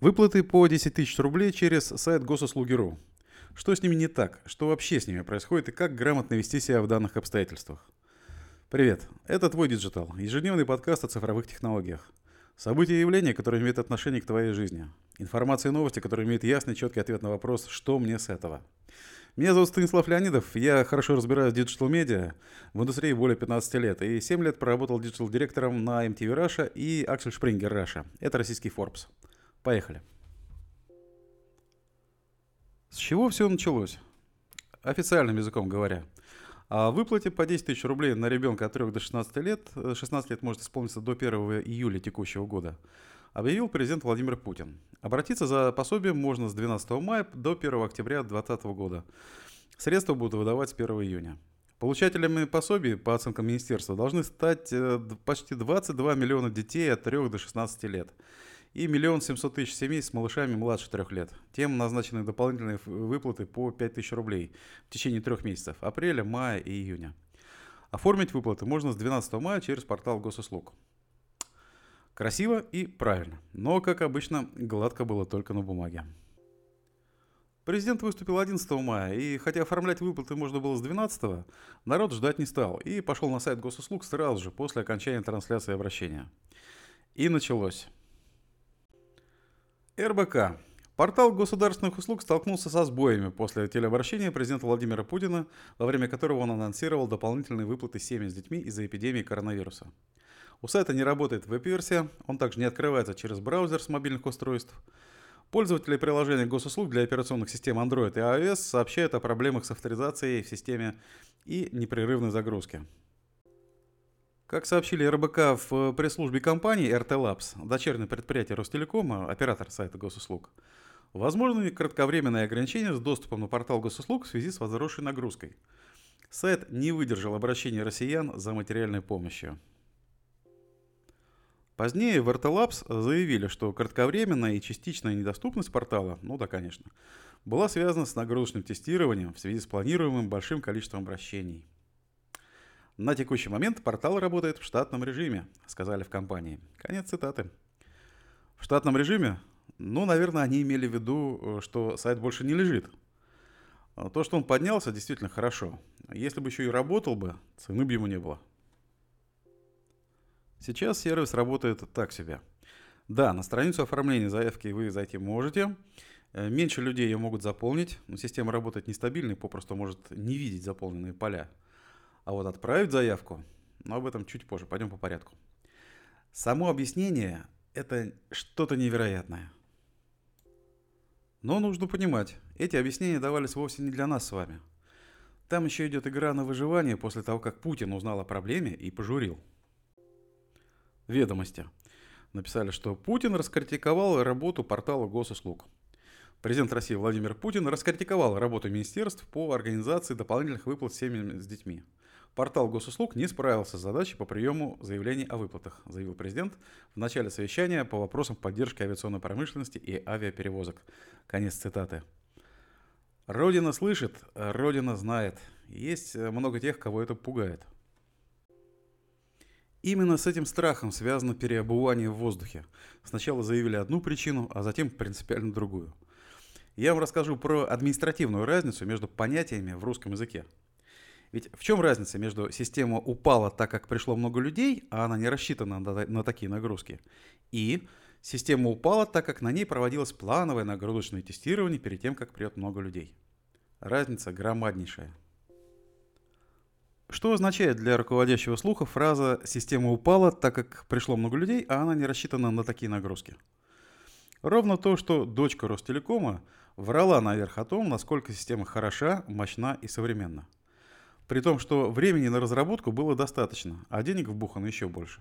Выплаты по 10 тысяч рублей через сайт Госуслуги.ру. Что с ними не так? Что вообще с ними происходит и как грамотно вести себя в данных обстоятельствах? Привет, это твой digital, ежедневный подкаст о цифровых технологиях. События и явления, которые имеют отношение к твоей жизни. Информация и новости, которые имеют ясный, четкий ответ на вопрос «Что мне с этого?». Меня зовут Станислав Леонидов, я хорошо разбираюсь в digital-медиа, в индустрии более 15 лет, и 7 лет проработал digital-директором на MTV Russia и Axel Springer Russia. Это российский Forbes. Поехали. С чего все началось? Официальным языком говоря. О выплате по 10 тысяч рублей на ребенка от 3 до 16 лет, 16 лет может исполниться до 1 июля текущего года, объявил президент Владимир Путин. Обратиться за пособием можно с 12 мая до 1 октября 2020 года. Средства будут выдавать с 1 июня. Получателями пособий, по оценкам министерства, должны стать э, почти 22 миллиона детей от 3 до 16 лет и миллион семьсот тысяч семей с малышами младше трех лет. Тем назначены дополнительные выплаты по 5 тысяч рублей в течение трех месяцев – апреля, мая и июня. Оформить выплаты можно с 12 мая через портал госуслуг. Красиво и правильно, но, как обычно, гладко было только на бумаге. Президент выступил 11 мая, и хотя оформлять выплаты можно было с 12, народ ждать не стал и пошел на сайт госуслуг сразу же после окончания трансляции обращения. И началось. РБК. Портал государственных услуг столкнулся со сбоями после телеобращения президента Владимира Путина, во время которого он анонсировал дополнительные выплаты семьям с детьми из-за эпидемии коронавируса. У сайта не работает веб-версия, он также не открывается через браузер с мобильных устройств. Пользователи приложения госуслуг для операционных систем Android и iOS сообщают о проблемах с авторизацией в системе и непрерывной загрузке. Как сообщили РБК в пресс-службе компании RT Labs, дочернее предприятие Ростелекома, оператор сайта госуслуг, возможны кратковременные ограничения с доступом на портал госуслуг в связи с возросшей нагрузкой. Сайт не выдержал обращения россиян за материальной помощью. Позднее в RT заявили, что кратковременная и частичная недоступность портала, ну да, конечно, была связана с нагрузочным тестированием в связи с планируемым большим количеством обращений. На текущий момент портал работает в штатном режиме, сказали в компании. Конец цитаты. В штатном режиме? Ну, наверное, они имели в виду, что сайт больше не лежит. То, что он поднялся, действительно хорошо. Если бы еще и работал бы, цены бы ему не было. Сейчас сервис работает так себе. Да, на страницу оформления заявки вы зайти можете. Э, меньше людей ее могут заполнить, но система работает нестабильно и попросту может не видеть заполненные поля. А вот отправить заявку, но об этом чуть позже, пойдем по порядку. Само объяснение – это что-то невероятное. Но нужно понимать, эти объяснения давались вовсе не для нас с вами. Там еще идет игра на выживание после того, как Путин узнал о проблеме и пожурил – Ведомости. Написали, что Путин раскритиковал работу портала госуслуг. Президент России Владимир Путин раскритиковал работу министерств по организации дополнительных выплат семьям с детьми. Портал госуслуг не справился с задачей по приему заявлений о выплатах, заявил президент в начале совещания по вопросам поддержки авиационной промышленности и авиаперевозок. Конец цитаты. Родина слышит, Родина знает. Есть много тех, кого это пугает – Именно с этим страхом связано переобувание в воздухе. Сначала заявили одну причину, а затем принципиально другую. Я вам расскажу про административную разницу между понятиями в русском языке. Ведь в чем разница между система упала так, как пришло много людей, а она не рассчитана на, на такие нагрузки, и система упала так, как на ней проводилось плановое нагрузочное тестирование перед тем, как придет много людей. Разница громаднейшая. Что означает для руководящего слуха фраза «система упала, так как пришло много людей, а она не рассчитана на такие нагрузки»? Ровно то, что дочка Ростелекома врала наверх о том, насколько система хороша, мощна и современна. При том, что времени на разработку было достаточно, а денег вбухано еще больше.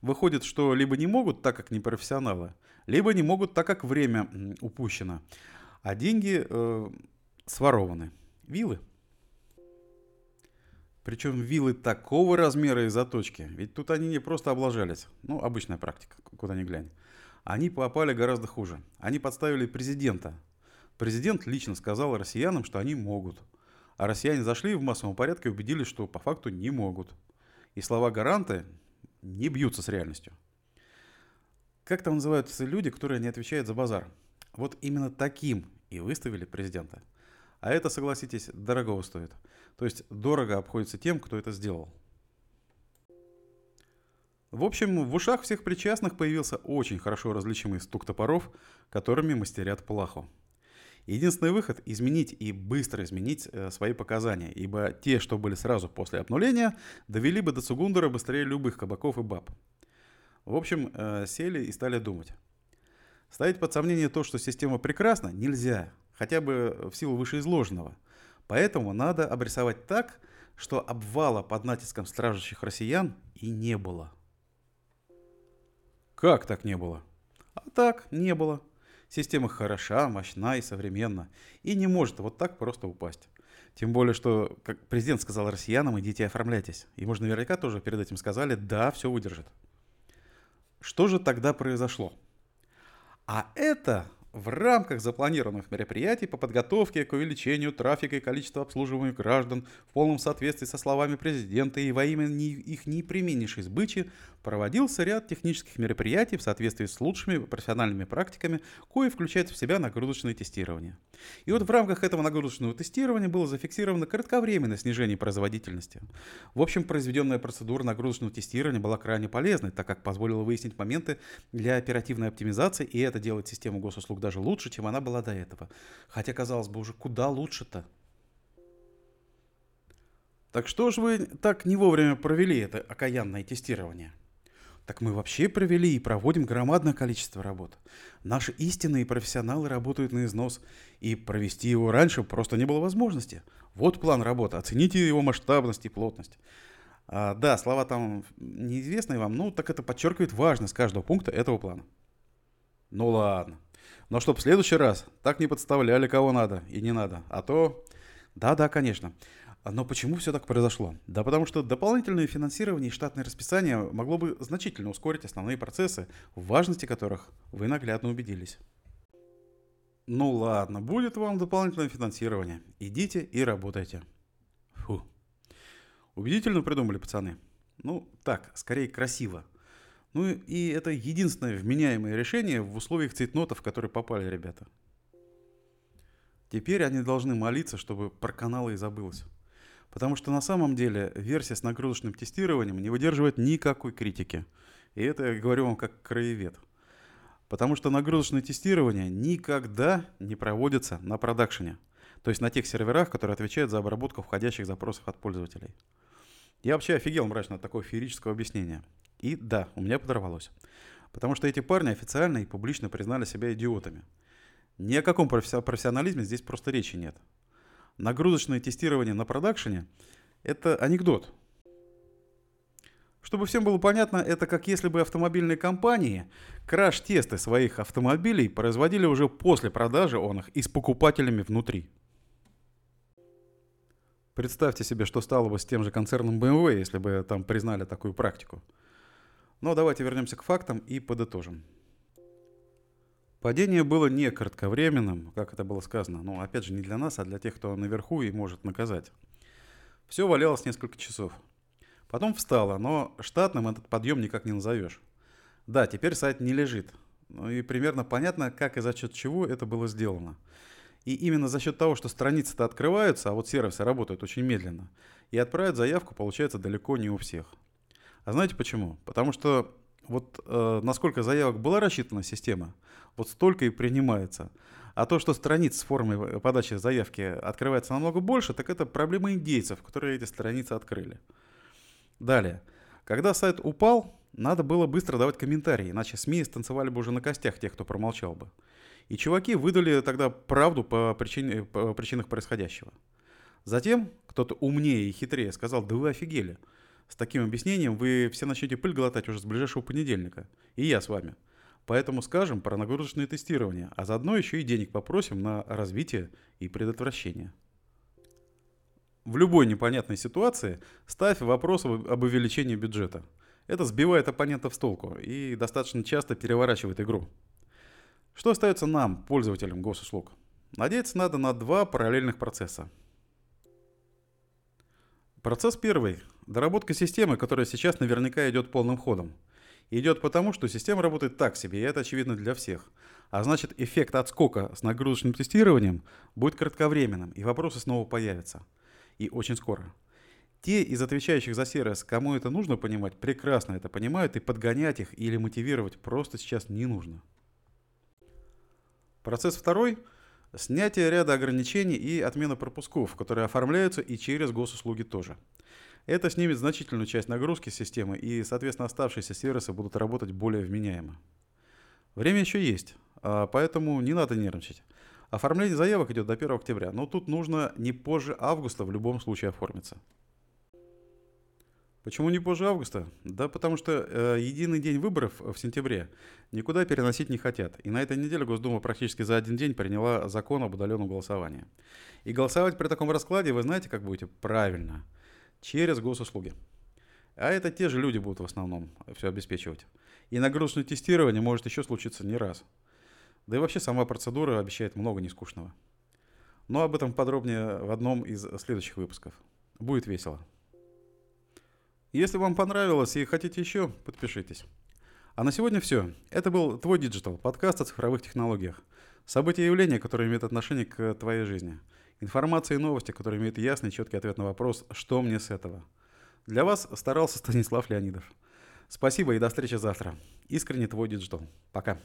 Выходит, что либо не могут, так как не профессионалы, либо не могут, так как время упущено, а деньги э, сворованы. Вилы. Причем виллы такого размера и заточки. Ведь тут они не просто облажались. Ну, обычная практика, куда ни глянь. Они попали гораздо хуже. Они подставили президента. Президент лично сказал россиянам, что они могут. А россияне зашли в массовом порядке и убедились, что по факту не могут. И слова гаранта не бьются с реальностью. Как там называются люди, которые не отвечают за базар? Вот именно таким и выставили президента. А это, согласитесь, дорого стоит. То есть дорого обходится тем, кто это сделал. В общем, в ушах всех причастных появился очень хорошо различимый стук топоров, которыми мастерят плаху. Единственный выход – изменить и быстро изменить э, свои показания, ибо те, что были сразу после обнуления, довели бы до Цугундера быстрее любых кабаков и баб. В общем, э, сели и стали думать. Ставить под сомнение то, что система прекрасна, нельзя, хотя бы в силу вышеизложенного. Поэтому надо обрисовать так, что обвала под натиском стражущих россиян и не было. Как так не было? А так, не было. Система хороша, мощна и современна. И не может вот так просто упасть. Тем более, что, как президент сказал россиянам, идите оформляйтесь. Ему же наверняка тоже перед этим сказали, да, все выдержит. Что же тогда произошло? А это в рамках запланированных мероприятий по подготовке к увеличению трафика и количества обслуживаемых граждан в полном соответствии со словами президента и во имя их непременнейшей сбычи проводился ряд технических мероприятий в соответствии с лучшими профессиональными практиками, кое включают в себя нагрузочное тестирование. И вот в рамках этого нагрузочного тестирования было зафиксировано кратковременное снижение производительности. В общем, произведенная процедура нагрузочного тестирования была крайне полезной, так как позволила выяснить моменты для оперативной оптимизации, и это делает систему госуслуг даже лучше, чем она была до этого. Хотя, казалось бы, уже куда лучше-то. Так что же вы так не вовремя провели это окаянное тестирование? Так мы вообще провели и проводим громадное количество работ. Наши истинные профессионалы работают на износ, и провести его раньше просто не было возможности. Вот план работы, оцените его масштабность и плотность. А, да, слова там неизвестные вам, ну так это подчеркивает важность каждого пункта этого плана. Ну ладно. Но чтоб в следующий раз так не подставляли кого надо и не надо. А то... Да-да, конечно. Но почему все так произошло? Да потому что дополнительное финансирование и штатное расписание могло бы значительно ускорить основные процессы, в важности которых вы наглядно убедились. Ну ладно, будет вам дополнительное финансирование. Идите и работайте. Фу. Убедительно придумали, пацаны. Ну, так, скорее красиво. Ну и это единственное вменяемое решение в условиях цейтнотов, в которые попали ребята. Теперь они должны молиться, чтобы про каналы и забылось. Потому что на самом деле версия с нагрузочным тестированием не выдерживает никакой критики. И это я говорю вам как краевед. Потому что нагрузочное тестирование никогда не проводится на продакшене. То есть на тех серверах, которые отвечают за обработку входящих запросов от пользователей. Я вообще офигел мрачно от такого феерического объяснения. И да, у меня подорвалось. Потому что эти парни официально и публично признали себя идиотами. Ни о каком профессионализме здесь просто речи нет. Нагрузочное тестирование на продакшене – это анекдот. Чтобы всем было понятно, это как если бы автомобильные компании краш-тесты своих автомобилей производили уже после продажи он их и с покупателями внутри. Представьте себе, что стало бы с тем же концерном BMW, если бы там признали такую практику – но давайте вернемся к фактам и подытожим. Падение было не кратковременным, как это было сказано, но опять же не для нас, а для тех, кто наверху и может наказать. Все валялось несколько часов. Потом встало, но штатным этот подъем никак не назовешь. Да, теперь сайт не лежит. Ну и примерно понятно, как и за счет чего это было сделано. И именно за счет того, что страницы-то открываются, а вот сервисы работают очень медленно, и отправить заявку получается далеко не у всех. А знаете почему? Потому что вот э, насколько заявок была рассчитана система, вот столько и принимается. А то, что страниц с формой подачи заявки открывается намного больше, так это проблема индейцев, которые эти страницы открыли. Далее. Когда сайт упал, надо было быстро давать комментарии, иначе СМИ станцевали бы уже на костях тех, кто промолчал бы. И чуваки выдали тогда правду по, причине, по причинах происходящего. Затем кто-то умнее и хитрее сказал, да вы офигели – с таким объяснением вы все начнете пыль глотать уже с ближайшего понедельника. И я с вами. Поэтому скажем про нагрузочное тестирование, а заодно еще и денег попросим на развитие и предотвращение. В любой непонятной ситуации ставь вопрос об увеличении бюджета. Это сбивает оппонентов с толку и достаточно часто переворачивает игру. Что остается нам, пользователям госуслуг? Надеяться надо на два параллельных процесса. Процесс первый – доработка системы, которая сейчас наверняка идет полным ходом. Идет потому, что система работает так себе, и это очевидно для всех. А значит, эффект отскока с нагрузочным тестированием будет кратковременным, и вопросы снова появятся. И очень скоро. Те из отвечающих за сервис, кому это нужно понимать, прекрасно это понимают, и подгонять их или мотивировать просто сейчас не нужно. Процесс второй – снятие ряда ограничений и отмена пропусков, которые оформляются и через госуслуги тоже. Это снимет значительную часть нагрузки системы, и, соответственно, оставшиеся сервисы будут работать более вменяемо. Время еще есть, а, поэтому не надо нервничать. Оформление заявок идет до 1 октября, но тут нужно не позже августа в любом случае оформиться. Почему не позже августа? Да потому что э, единый день выборов в сентябре никуда переносить не хотят. И на этой неделе Госдума практически за один день приняла закон об удаленном голосовании. И голосовать при таком раскладе вы знаете, как будете? Правильно. Через госуслуги. А это те же люди будут в основном все обеспечивать. И нагрузочное тестирование может еще случиться не раз. Да и вообще сама процедура обещает много нескучного. Но об этом подробнее в одном из следующих выпусков. Будет весело. Если вам понравилось и хотите еще, подпишитесь. А на сегодня все. Это был твой digital, подкаст о цифровых технологиях. События и явления, которые имеют отношение к твоей жизни. Информация и новости, которые имеют ясный четкий ответ на вопрос «Что мне с этого?». Для вас старался Станислав Леонидов. Спасибо и до встречи завтра. Искренне твой digital. Пока.